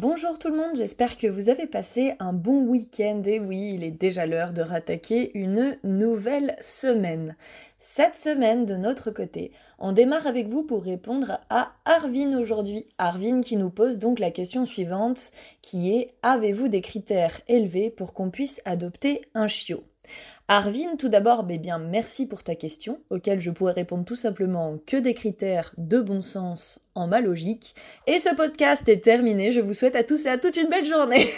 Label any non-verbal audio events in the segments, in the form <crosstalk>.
Bonjour tout le monde, j'espère que vous avez passé un bon week-end et oui, il est déjà l'heure de rattaquer une nouvelle semaine. Cette semaine, de notre côté, on démarre avec vous pour répondre à Arvin aujourd'hui. Arvin qui nous pose donc la question suivante qui est Avez-vous des critères élevés pour qu'on puisse adopter un chiot? Arvin, tout d'abord, eh bien, merci pour ta question, auquel je pourrais répondre tout simplement que des critères de bon sens en ma logique. Et ce podcast est terminé. Je vous souhaite à tous et à toutes une belle journée.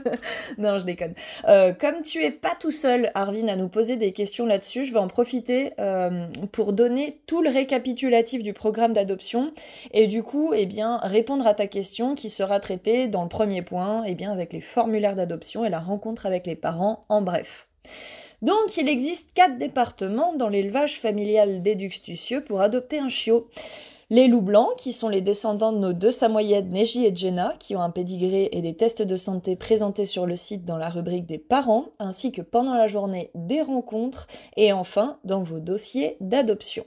<laughs> non, je déconne. Euh, comme tu es pas tout seul, Arvin, à nous poser des questions là-dessus, je vais en profiter euh, pour donner tout le récapitulatif du programme d'adoption et du coup, eh bien, répondre à ta question qui sera traitée dans le premier point, eh bien, avec les formulaires d'adoption et la rencontre avec les parents. En bref. Donc il existe quatre départements dans l'élevage familial d'Eduxtucieux pour adopter un chiot. Les loups blancs, qui sont les descendants de nos deux samoyèdes Neji et Jenna, qui ont un pédigré et des tests de santé présentés sur le site dans la rubrique des parents, ainsi que pendant la journée des rencontres, et enfin dans vos dossiers d'adoption.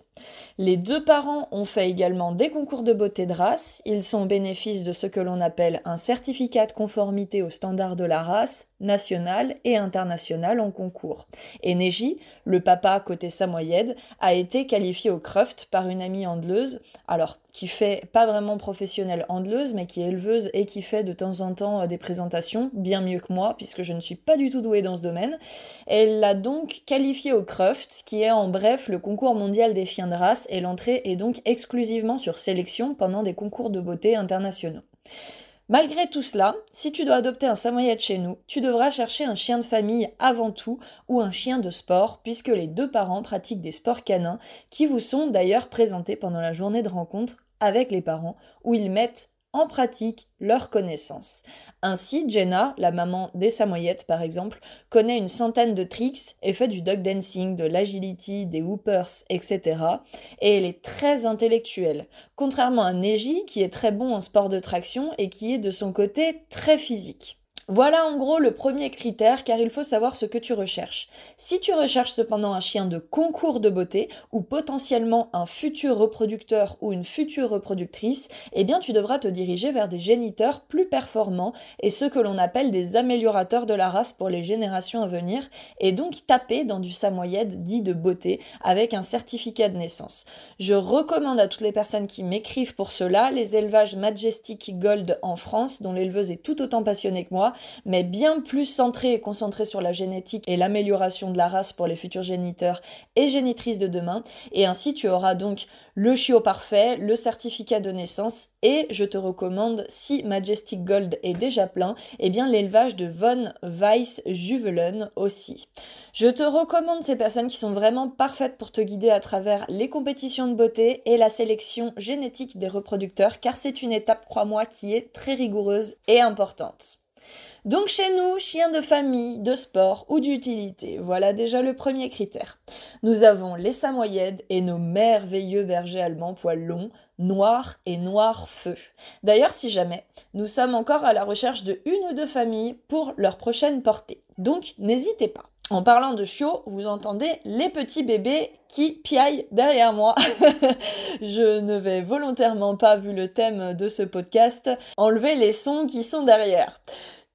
Les deux parents ont fait également des concours de beauté de race. Ils sont au bénéfice de ce que l'on appelle un certificat de conformité aux standards de la race, national et international en concours. Et le papa côté samoyède, a été qualifié au Cruft par une amie andeleuse, alors qui fait pas vraiment professionnelle handleuse, mais qui est éleveuse et qui fait de temps en temps euh, des présentations, bien mieux que moi, puisque je ne suis pas du tout douée dans ce domaine. Elle l'a donc qualifié au Cruft, qui est en bref le concours mondial des chiens de race, et l'entrée est donc exclusivement sur sélection pendant des concours de beauté internationaux. Malgré tout cela, si tu dois adopter un samoyed chez nous, tu devras chercher un chien de famille avant tout ou un chien de sport, puisque les deux parents pratiquent des sports canins qui vous sont d'ailleurs présentés pendant la journée de rencontre avec les parents, où ils mettent en pratique leurs connaissances. Ainsi, Jenna, la maman des Samoyettes par exemple, connaît une centaine de tricks et fait du dog dancing, de l'agility, des whoopers, etc. Et elle est très intellectuelle, contrairement à Neji qui est très bon en sport de traction et qui est de son côté très physique. Voilà en gros le premier critère car il faut savoir ce que tu recherches. Si tu recherches cependant un chien de concours de beauté ou potentiellement un futur reproducteur ou une future reproductrice, eh bien tu devras te diriger vers des géniteurs plus performants et ce que l'on appelle des améliorateurs de la race pour les générations à venir et donc taper dans du samoyed dit de beauté avec un certificat de naissance. Je recommande à toutes les personnes qui m'écrivent pour cela les élevages Majestic Gold en France dont l'éleveuse est tout autant passionnée que moi mais bien plus centré et concentré sur la génétique et l'amélioration de la race pour les futurs géniteurs et génitrices de demain. Et ainsi, tu auras donc le chiot parfait, le certificat de naissance et je te recommande, si Majestic Gold est déjà plein, eh bien l'élevage de Von Weiss Juvelen aussi. Je te recommande ces personnes qui sont vraiment parfaites pour te guider à travers les compétitions de beauté et la sélection génétique des reproducteurs car c'est une étape, crois-moi, qui est très rigoureuse et importante. Donc chez nous, chien de famille, de sport ou d'utilité, voilà déjà le premier critère. Nous avons les samoyèdes et nos merveilleux bergers allemands poils longs, noirs et noirs feu. D'ailleurs, si jamais, nous sommes encore à la recherche de une ou deux familles pour leur prochaine portée. Donc n'hésitez pas. En parlant de chiots, vous entendez les petits bébés qui piaillent derrière moi. <laughs> Je ne vais volontairement pas, vu le thème de ce podcast, enlever les sons qui sont derrière.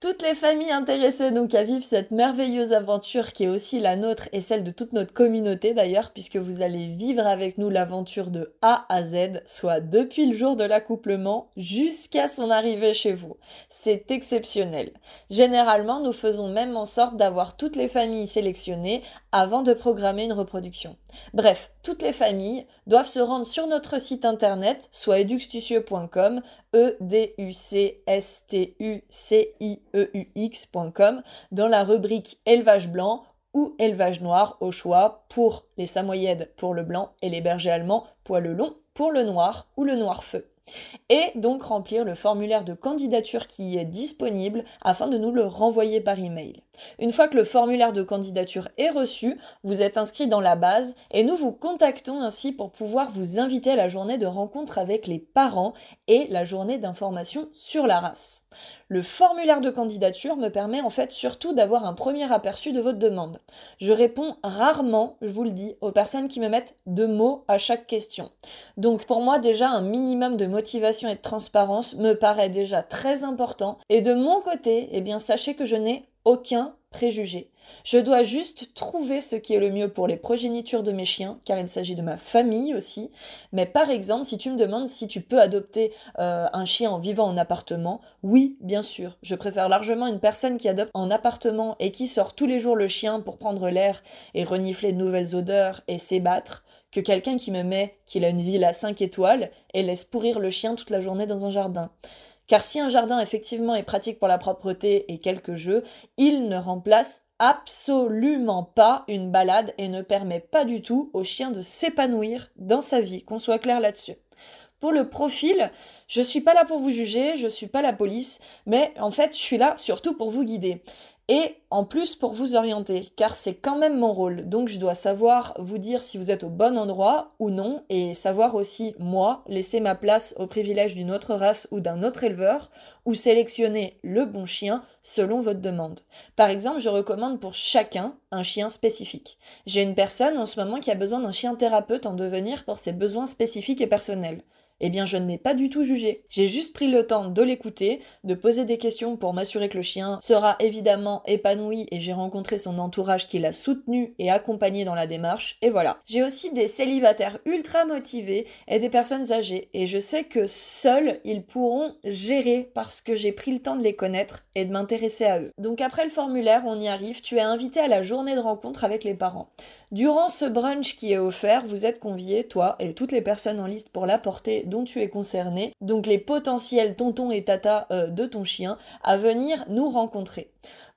Toutes les familles intéressées donc à vivre cette merveilleuse aventure qui est aussi la nôtre et celle de toute notre communauté d'ailleurs, puisque vous allez vivre avec nous l'aventure de A à Z, soit depuis le jour de l'accouplement jusqu'à son arrivée chez vous. C'est exceptionnel. Généralement, nous faisons même en sorte d'avoir toutes les familles sélectionnées avant de programmer une reproduction. Bref, toutes les familles doivent se rendre sur notre site internet, soit eduxtucieux.com, e d u c s t u c i EUX.com dans la rubrique élevage blanc ou élevage noir au choix pour les samoyèdes pour le blanc et les bergers allemands poils long pour le noir ou le noir feu et donc remplir le formulaire de candidature qui est disponible afin de nous le renvoyer par email. Une fois que le formulaire de candidature est reçu, vous êtes inscrit dans la base et nous vous contactons ainsi pour pouvoir vous inviter à la journée de rencontre avec les parents et la journée d'information sur la race. Le formulaire de candidature me permet en fait surtout d'avoir un premier aperçu de votre demande. Je réponds rarement, je vous le dis, aux personnes qui me mettent deux mots à chaque question. Donc pour moi déjà un minimum de motivation et de transparence me paraît déjà très important. Et de mon côté, eh bien sachez que je n'ai aucun préjugé. Je dois juste trouver ce qui est le mieux pour les progénitures de mes chiens, car il s'agit de ma famille aussi. Mais par exemple, si tu me demandes si tu peux adopter euh, un chien en vivant en appartement, oui, bien sûr. Je préfère largement une personne qui adopte en appartement et qui sort tous les jours le chien pour prendre l'air et renifler de nouvelles odeurs et s'ébattre, que quelqu'un qui me met qu'il a une ville à 5 étoiles et laisse pourrir le chien toute la journée dans un jardin. Car si un jardin effectivement est pratique pour la propreté et quelques jeux, il ne remplace absolument pas une balade et ne permet pas du tout au chien de s'épanouir dans sa vie, qu'on soit clair là-dessus. Pour le profil, je suis pas là pour vous juger, je suis pas la police, mais en fait, je suis là surtout pour vous guider et en plus pour vous orienter, car c'est quand même mon rôle. Donc je dois savoir vous dire si vous êtes au bon endroit ou non, et savoir aussi, moi, laisser ma place au privilège d'une autre race ou d'un autre éleveur, ou sélectionner le bon chien selon votre demande. Par exemple, je recommande pour chacun un chien spécifique. J'ai une personne en ce moment qui a besoin d'un chien thérapeute en devenir pour ses besoins spécifiques et personnels eh bien je ne l'ai pas du tout jugé. J'ai juste pris le temps de l'écouter, de poser des questions pour m'assurer que le chien sera évidemment épanoui et j'ai rencontré son entourage qui l'a soutenu et accompagné dans la démarche, et voilà. J'ai aussi des célibataires ultra motivés et des personnes âgées, et je sais que seuls ils pourront gérer parce que j'ai pris le temps de les connaître et de m'intéresser à eux. Donc après le formulaire, on y arrive, tu es invité à la journée de rencontre avec les parents. Durant ce brunch qui est offert, vous êtes conviés, toi et toutes les personnes en liste pour l'apporter dont tu es concerné, donc les potentiels tontons et tata euh, de ton chien, à venir nous rencontrer.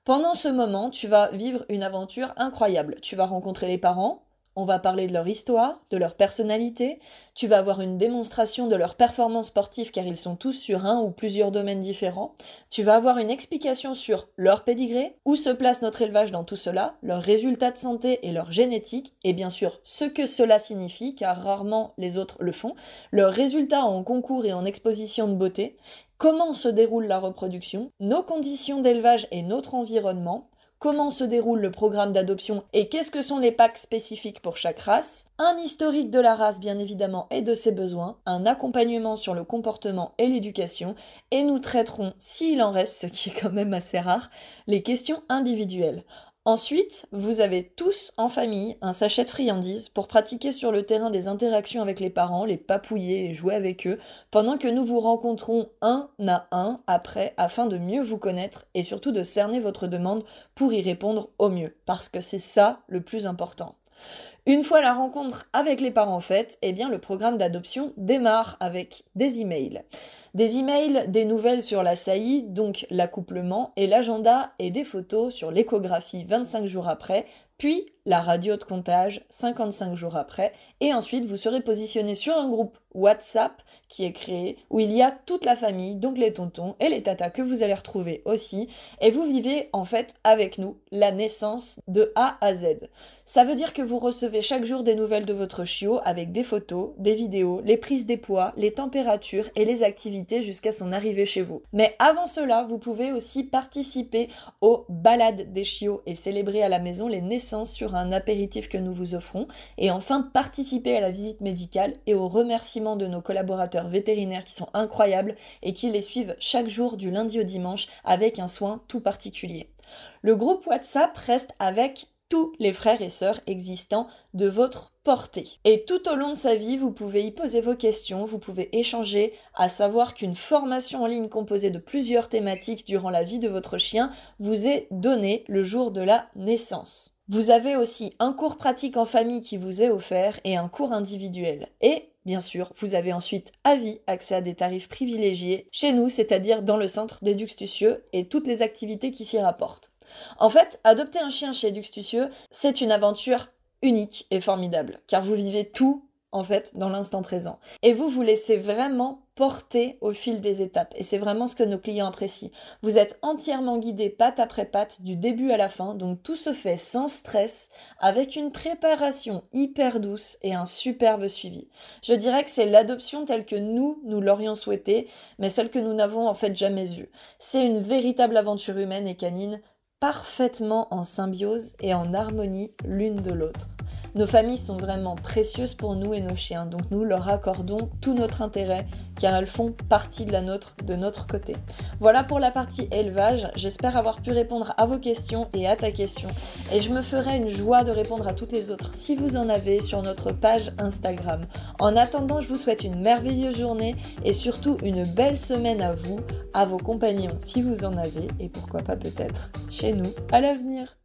Pendant ce moment, tu vas vivre une aventure incroyable. Tu vas rencontrer les parents, on va parler de leur histoire, de leur personnalité. Tu vas avoir une démonstration de leur performance sportive car ils sont tous sur un ou plusieurs domaines différents. Tu vas avoir une explication sur leur pédigré, où se place notre élevage dans tout cela, leurs résultats de santé et leur génétique, et bien sûr ce que cela signifie car rarement les autres le font, leurs résultats en concours et en exposition de beauté, comment se déroule la reproduction, nos conditions d'élevage et notre environnement, comment se déroule le programme d'adoption et qu'est-ce que sont les packs spécifiques pour chaque race, un historique de la race bien évidemment et de ses besoins, un accompagnement sur le comportement et l'éducation, et nous traiterons, s'il en reste, ce qui est quand même assez rare, les questions individuelles. Ensuite, vous avez tous en famille un sachet de friandises pour pratiquer sur le terrain des interactions avec les parents, les papouiller et jouer avec eux, pendant que nous vous rencontrons un à un après afin de mieux vous connaître et surtout de cerner votre demande pour y répondre au mieux, parce que c'est ça le plus important. Une fois la rencontre avec les parents faite, eh bien le programme d'adoption démarre avec des emails. Des emails, des nouvelles sur la saillie, donc l'accouplement, et l'agenda et des photos sur l'échographie 25 jours après, puis la radio de comptage 55 jours après, et ensuite vous serez positionné sur un groupe WhatsApp qui est créé où il y a toute la famille, donc les tontons et les tatas que vous allez retrouver aussi, et vous vivez en fait avec nous la naissance de A à Z. Ça veut dire que vous recevez chaque jour des nouvelles de votre chiot avec des photos, des vidéos, les prises des poids, les températures et les activités jusqu'à son arrivée chez vous. Mais avant cela, vous pouvez aussi participer aux balades des chiots et célébrer à la maison les naissances sur un apéritif que nous vous offrons. Et enfin, participer à la visite médicale et au remerciement de nos collaborateurs vétérinaires qui sont incroyables et qui les suivent chaque jour du lundi au dimanche avec un soin tout particulier. Le groupe WhatsApp reste avec tous les frères et sœurs existants de votre portée. Et tout au long de sa vie, vous pouvez y poser vos questions, vous pouvez échanger, à savoir qu'une formation en ligne composée de plusieurs thématiques durant la vie de votre chien vous est donnée le jour de la naissance. Vous avez aussi un cours pratique en famille qui vous est offert et un cours individuel. Et Bien sûr, vous avez ensuite à vie accès à des tarifs privilégiés chez nous, c'est-à-dire dans le centre d'Éduxtucieux et toutes les activités qui s'y rapportent. En fait, adopter un chien chez Duxtucieux, c'est une aventure unique et formidable, car vous vivez tout en fait dans l'instant présent. Et vous vous laissez vraiment porter au fil des étapes. Et c'est vraiment ce que nos clients apprécient. Vous êtes entièrement guidé patte après patte du début à la fin, donc tout se fait sans stress, avec une préparation hyper douce et un superbe suivi. Je dirais que c'est l'adoption telle que nous, nous l'aurions souhaité, mais celle que nous n'avons en fait jamais eue. C'est une véritable aventure humaine et canine parfaitement en symbiose et en harmonie l'une de l'autre. Nos familles sont vraiment précieuses pour nous et nos chiens, donc nous leur accordons tout notre intérêt car elles font partie de la nôtre de notre côté. Voilà pour la partie élevage, j'espère avoir pu répondre à vos questions et à ta question et je me ferai une joie de répondre à toutes les autres si vous en avez sur notre page Instagram. En attendant, je vous souhaite une merveilleuse journée et surtout une belle semaine à vous, à vos compagnons si vous en avez et pourquoi pas peut-être chez nous à l'avenir.